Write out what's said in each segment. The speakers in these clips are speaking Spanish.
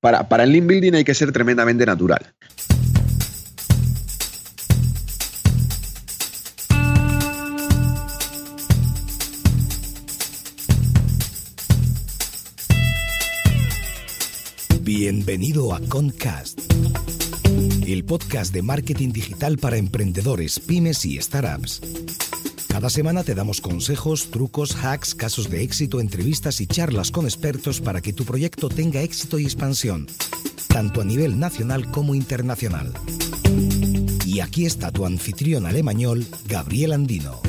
Para, para el link building hay que ser tremendamente natural. Bienvenido a Concast, el podcast de marketing digital para emprendedores, pymes y startups. Cada semana te damos consejos, trucos, hacks, casos de éxito, entrevistas y charlas con expertos para que tu proyecto tenga éxito y expansión, tanto a nivel nacional como internacional. Y aquí está tu anfitrión alemañol, Gabriel Andino.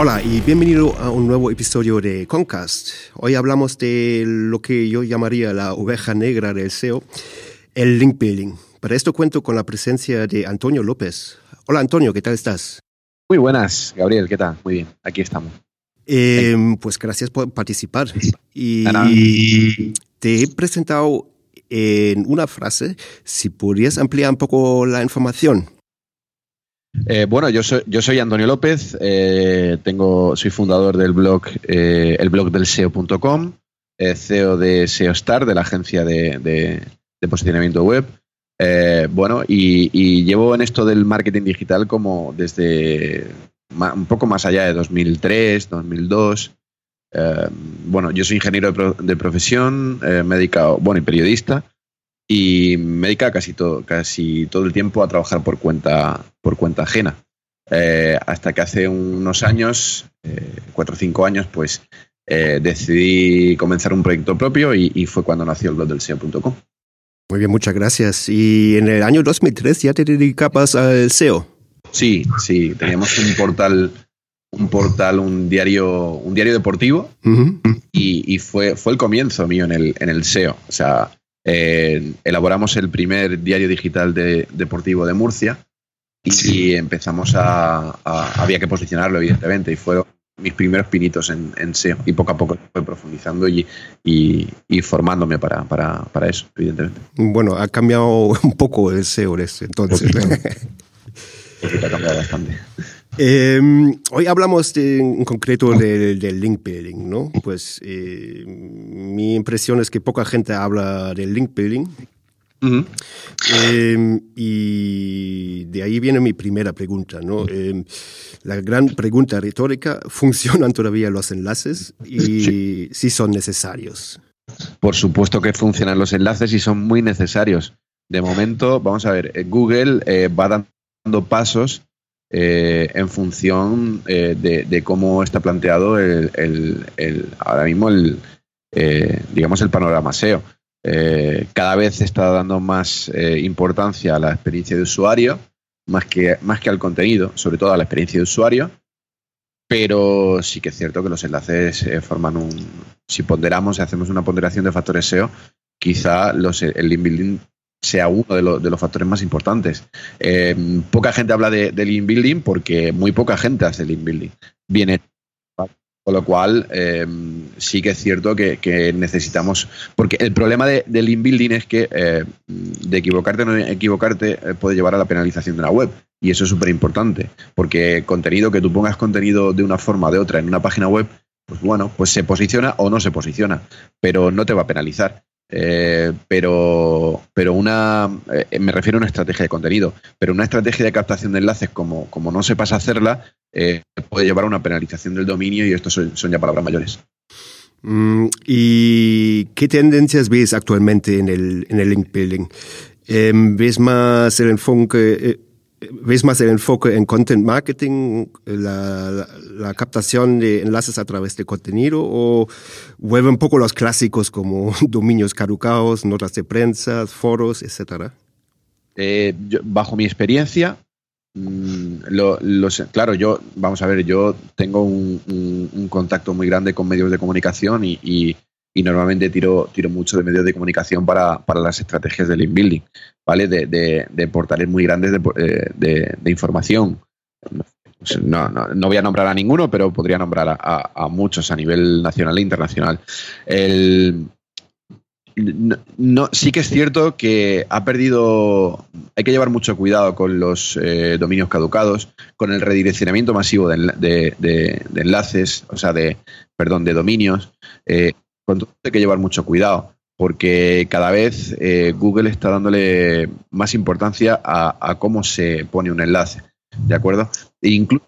Hola y bienvenido a un nuevo episodio de Concast. Hoy hablamos de lo que yo llamaría la oveja negra del SEO, el link building. Para esto cuento con la presencia de Antonio López. Hola Antonio, ¿qué tal estás? Muy buenas, Gabriel, ¿qué tal? Muy bien, aquí estamos. Eh, pues gracias por participar. Y te he presentado en una frase, si podrías ampliar un poco la información. Eh, bueno, yo soy, yo soy Antonio López, eh, tengo, soy fundador del blog, eh, el blog del SEO.com, CEO de SEOstar, de la agencia de, posicionamiento web. bueno, y, llevo en esto del marketing digital como desde un poco más allá de 2003, 2002. bueno, yo soy ingeniero de, de profesión, médico, bueno, y periodista y me dedica casi todo, casi todo el tiempo a trabajar por cuenta, por cuenta ajena. Eh, hasta que hace unos años, eh, cuatro o cinco años, pues eh, decidí comenzar un proyecto propio y, fue cuando nació el blog del SEO.com. Muy bien, muchas gracias. Y en el año 2003 ya te dedicabas al SEO. Sí, sí, teníamos un portal, un portal, un diario, un diario deportivo y, y, fue, fue el comienzo mío en el, en el SEO. O sea, eh, elaboramos el primer diario digital deportivo de Murcia y, empezamos a, Había que posicionarlo, evidentemente, y fueron mis primeros pinitos en, SEO. Y poco a poco fue profundizando y, y, formándome para, para, para, eso, evidentemente. Bueno, ha cambiado un poco el SEO entonces. ha cambiado bastante. Em, hoy hablamos en concreto del, link building, ¿no? Pues eh, mi impresión es que poca gente habla del link building. Em, y de ahí viene mi primera pregunta, ¿no? Em, la gran pregunta retórica, ¿funcionan todavía los enlaces y si son necesarios? Por supuesto que funcionan los enlaces y son muy necesarios. De momento, vamos a ver, Google eh, va dando pasos eh, en función eh, de, cómo está planteado el, ahora mismo el, eh, digamos el panorama SEO. cada vez está dando más importancia a la experiencia de usuario, más que, más que al contenido, sobre todo a la experiencia de usuario. Pero sí que es cierto que los enlaces forman un. Si ponderamos, y hacemos una ponderación de factores SEO, quizá los, el link building sea uno de, los factores más importantes. Eh, poca gente habla de, link building porque muy poca gente hace link building. Viene con lo cual, eh, sí que es cierto que, necesitamos. Porque el problema de, link building es que eh, de equivocarte o no equivocarte puede llevar a la penalización de la web. Y eso es súper importante. Porque contenido, que tú pongas contenido de una forma o de otra en una página web, pues bueno, pues se posiciona o no se posiciona. Pero no te va a penalizar. Eh, pero, pero una, eh, me refiero a una estrategia de contenido, pero una estrategia de captación de enlaces, como, como no sepas hacerla, eh, puede llevar a una penalización del dominio y esto son, ya palabras mayores. Mm, ¿Y qué tendencias ves actualmente en el, en el link building? Em, ¿Ves más el enfoque, ves más el enfoque en content marketing, la, captación de enlaces a través de contenido o vuelve un poco los clásicos como dominios caducados, notas de prensa, foros, etcétera? Eh, bajo mi experiencia, mm, lo, claro, yo, vamos a ver, yo tengo un, contacto muy grande con medios de comunicación y, normalmente tiro, tiro mucho de medios de comunicación para, las estrategias del inbuilding, ¿vale? De, portales muy grandes de, eh, información. No, no, voy a nombrar a ninguno, pero podría nombrar a, a muchos a nivel nacional e internacional. El, no, sí que es cierto que ha perdido. Hay que llevar mucho cuidado con los eh, dominios caducados, con el redireccionamiento masivo de, enlaces, o sea, de, perdón, de dominios. Eh, con hay que llevar mucho cuidado, porque cada vez eh, Google está dándole más importancia a, cómo se pone un enlace. ¿De acuerdo? E incluso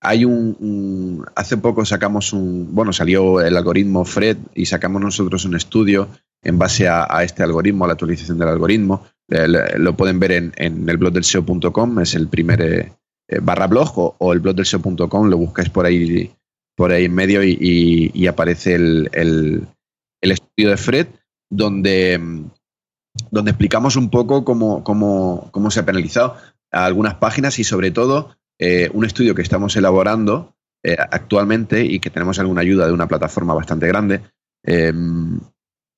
hay un, Hace poco sacamos un. Bueno, salió el algoritmo Fred y sacamos nosotros un estudio en base a, este algoritmo, a la actualización del algoritmo. Eh, lo pueden ver en, el blog del SEO.com, es el primer eh, barra blog, o, el blog del SEO.com, lo buscáis por ahí, por ahí en medio y, aparece el, estudio de Fred, donde, donde explicamos un poco cómo, cómo, se ha penalizado algunas páginas y sobre todo un estudio que estamos elaborando actualmente y que tenemos alguna ayuda de una plataforma bastante grande,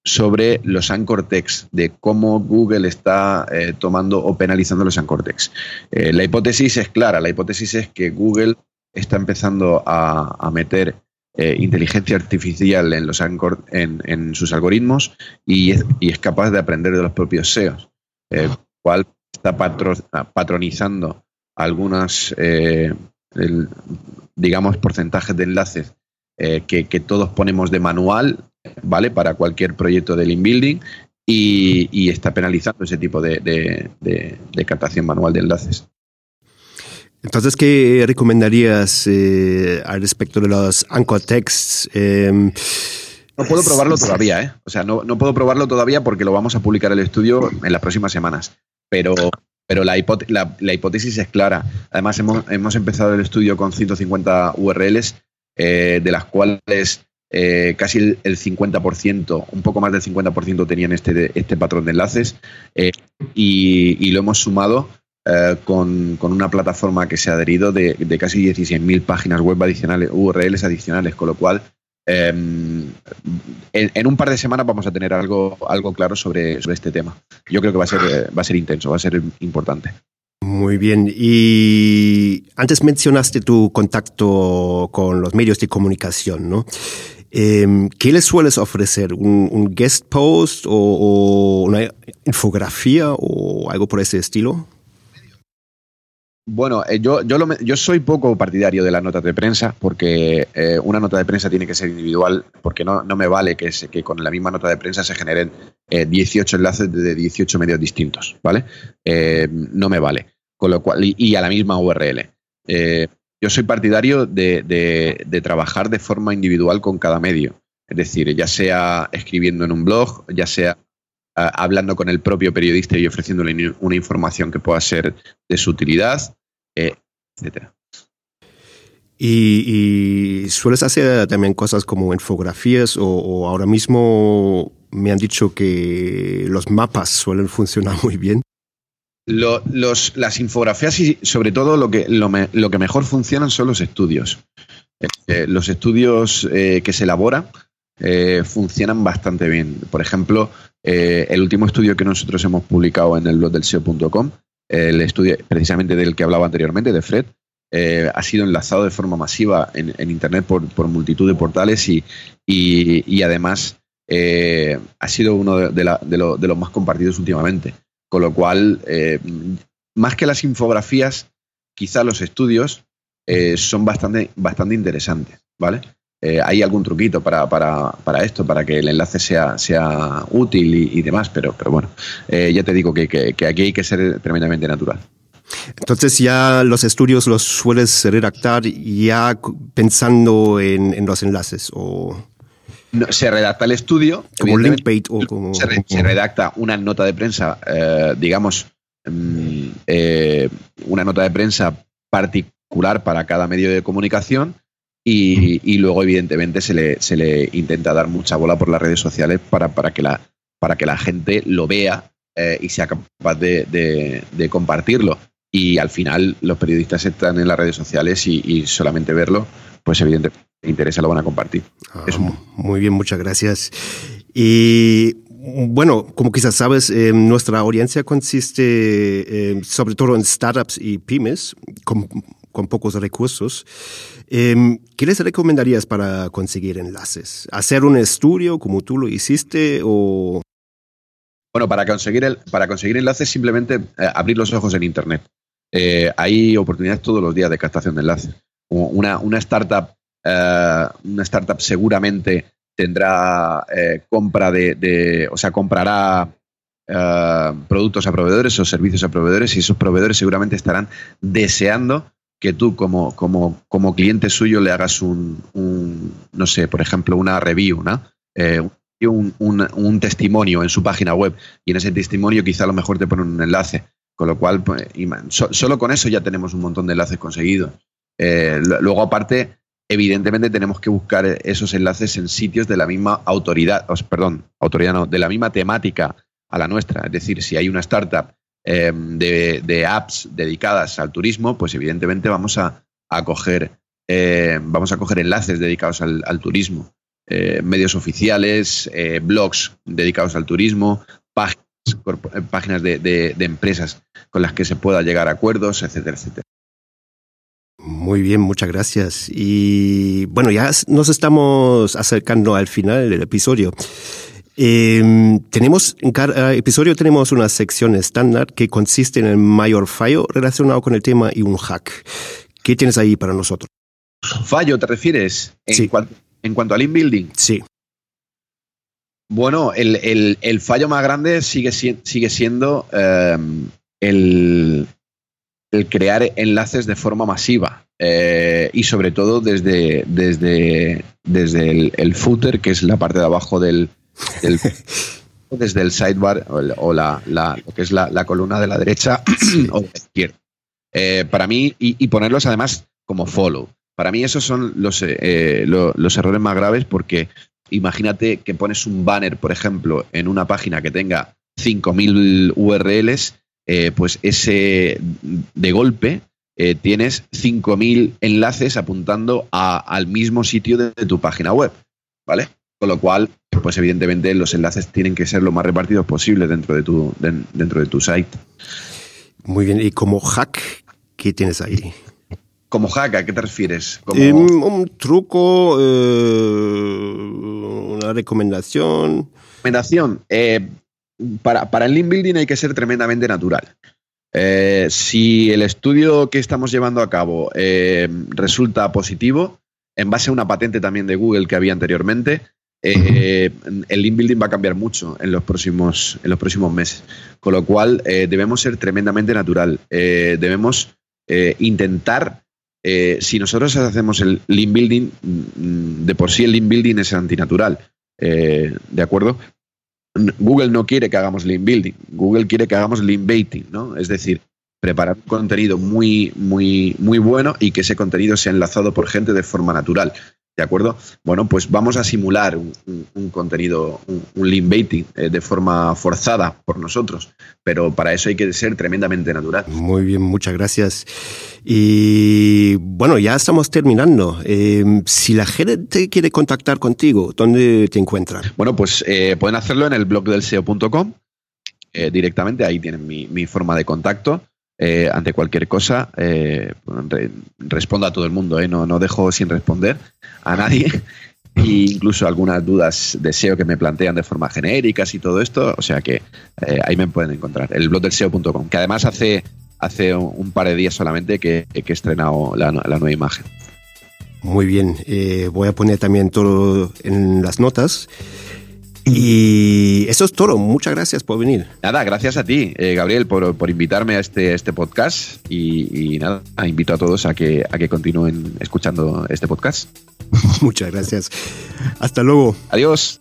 sobre los anchor text, de cómo Google está eh, tomando o penalizando los anchor text. Eh, la hipótesis es clara, la hipótesis es que Google está empezando a, meter eh, inteligencia artificial en, los en, sus algoritmos y es, capaz de aprender de los propios SEOs, cual está patronizando algunas, digamos, porcentajes de enlaces que, que todos ponemos de manual ¿vale? Para cualquier proyecto del inbuilding y, y está penalizando ese tipo de, captación manual de enlaces. Entonces, ¿qué recomendarías eh, al respecto de los anchor texts? Em, no puedo probarlo todavía, ¿eh? O sea, no, puedo probarlo todavía porque lo vamos a publicar el estudio en las próximas semanas. Pero, pero la, hipótesis es clara. Además, hemos, empezado el estudio con 150 URLs, eh, de las cuales eh, casi el, 50%, un poco más del 50% tenían este, este patrón de enlaces eh, y, lo hemos sumado eh, con, una plataforma que se ha adherido de, casi 16.000 páginas web adicionales, URLs adicionales, con lo cual em, en, un par de semanas vamos a tener algo, algo claro sobre, este tema. Yo creo que va a ser, va a ser intenso, va a ser importante. Muy bien. Y antes mencionaste tu contacto con los medios de comunicación, ¿no? Em, ¿Qué les sueles ofrecer? ¿Un, guest post o, una infografía o algo por ese estilo? Bueno, eh, yo, yo, yo, soy poco partidario de las notas de prensa porque eh, una nota de prensa tiene que ser individual porque no, no me vale que, que, con la misma nota de prensa se generen 18 eh, enlaces de 18 medios distintos, ¿vale? no me vale. Con lo cual, y, a la misma URL. Yo soy partidario de, trabajar de forma individual con cada medio. Es decir, ya sea escribiendo en un blog, ya sea ah, hablando con el propio periodista y ofreciéndole una información que pueda ser de su utilidad, eh, etcétera. Y, sueles hacer también cosas como infografías o, ahora mismo me han dicho que los mapas suelen funcionar muy bien los, las infografías y sobre todo lo que, lo, que mejor funcionan son los estudios. Eh, los estudios eh, que se elaboran eh, funcionan bastante bien. Por ejemplo, el último estudio que nosotros hemos publicado en el blog del SEO.com, el estudio precisamente del que hablaba anteriormente, de Fred, ha sido enlazado de forma masiva en, Internet por, multitud de portales y, y, además ha sido uno de, de los más compartidos últimamente. Con lo cual, eh, más que las infografías, quizá los estudios eh, son bastante, bastante interesantes, ¿vale? Eh, hay algún truquito para, esto, para que el enlace sea, sea útil y, demás, pero, pero bueno, ya te digo que, aquí hay que ser tremendamente natural. Entonces ya los estudios los sueles redactar ya pensando en, los enlaces o se redacta el estudio. Como link o como. Se, redacta una nota de prensa, eh, digamos, mm, eh, una nota de prensa particular para cada medio de comunicación y, luego, evidentemente, se le, se le, intenta dar mucha bola por las redes sociales para, para, que, la, para que la gente lo vea eh, y sea capaz de, compartirlo. Y al final, los periodistas están en las redes sociales y, solamente verlo, pues evidentemente interesa, lo van a compartir. Ah, muy bien, muchas gracias. Y bueno, como quizás sabes, eh, nuestra audiencia consiste eh, sobre todo en startups y pymes con, con pocos recursos. Em, ¿Qué les recomendarías para conseguir enlaces? ¿Hacer un estudio como tú lo hiciste o...? Bueno, para conseguir, el, para conseguir enlaces simplemente eh, abrir los ojos en Internet. Eh, hay oportunidades todos los días de captación de enlaces. Una, una startup, eh, una startup seguramente tendrá compra de, o sea, comprará productos a proveedores o servicios a proveedores y esos proveedores seguramente estarán deseando que tú como, como, como cliente suyo le hagas un, no sé, por ejemplo, una review, ¿no? Eh, un, un, testimonio en su página web y en ese testimonio quizá lo mejor te ponen un enlace. Con lo cual, pues, solo con eso ya tenemos un montón de enlaces conseguidos. Eh, luego, aparte, evidentemente tenemos que buscar esos enlaces en sitios de la misma autoridad, perdón, autoridad no, de la misma temática a la nuestra. Es decir, si hay una startup Em, de, apps dedicadas al turismo, pues evidentemente vamos a, coger, em, vamos a coger enlaces dedicados al, turismo, eh, medios oficiales, eh, blogs dedicados al turismo, páginas, eh, de, de, empresas con las que se pueda llegar a acuerdos, etcétera, etcétera. Muy bien, muchas gracias. Y bueno, ya nos estamos acercando al final del episodio. Eh, tenemos, en cada episodio tenemos una sección estándar que consiste en el mayor fallo relacionado con el tema y un hack. ¿Qué tienes ahí para nosotros? ¿Fallo te refieres? En, sí. cuanto, en cuanto al inbuilding. Sí. Bueno, el, el, fallo más grande sigue, sigue siendo em, el, el, crear enlaces de forma masiva. Eh, y sobre todo desde, desde, desde el, footer, que es la parte de abajo del, desde el sidebar o, la, lo que es la, columna de la derecha o de la izquierda. Eh, para mí, y, ponerlos además como follow. Para mí esos son los, eh, los errores más graves porque imagínate que pones un banner, por ejemplo, en una página que tenga 5.000 URLs, eh, pues ese de golpe tienes 5.000 enlaces apuntando al mismo sitio de, de, tu página web, ¿vale? Con lo cual pues evidentemente los enlaces tienen que ser lo más repartidos posible dentro de tu, dentro de tu site. Muy bien, y como hack, ¿qué tienes ahí? Como hack, ¿a qué te refieres? Em, un truco, eh, una recomendación. Recomendación. Eh, para, para el link building hay que ser tremendamente natural. Eh, si el estudio que estamos llevando a cabo resulta positivo, en base a una patente también de Google que había anteriormente, eh, el link building va a cambiar mucho en los próximos, en los próximos meses. Con lo cual, eh, debemos ser tremendamente natural. Eh, debemos intentar, si nosotros hacemos el link building, mm, de por sí el link building es antinatural. ¿De acuerdo? Google no quiere que hagamos link building, Google quiere que hagamos link baiting, ¿no? Es decir, preparar un contenido muy, muy, muy bueno y que ese contenido sea enlazado por gente de forma natural. ¿De acuerdo? Bueno, pues vamos a simular un, contenido, un, link baiting eh, de forma forzada por nosotros, pero para eso hay que ser tremendamente natural. Muy bien, muchas gracias. Y bueno, ya estamos terminando. Eh, si la gente quiere contactar contigo, ¿dónde te encuentran? Bueno, pues eh, pueden hacerlo en el blog del SEO.com. directamente ahí tienen mi forma de contacto. Eh, ante cualquier cosa, eh, respondo a todo el mundo, ¿eh? no, no dejo sin responder a nadie. E incluso algunas dudas de SEO que me plantean de forma genéricas y todo esto, o sea que eh, ahí me pueden encontrar, el blog del SEO.com, que además hace, hace un par de días solamente que, he estrenado la, la, nueva imagen. Muy bien, voy a poner también todo en las notas. Y eso es todo. Muchas gracias por venir. Nada, gracias a ti, eh, Gabriel, por, por, invitarme a este, este podcast. Y, y, nada, invito a todos a que, a que continúen escuchando este podcast. Muchas gracias. Hasta luego. Adiós.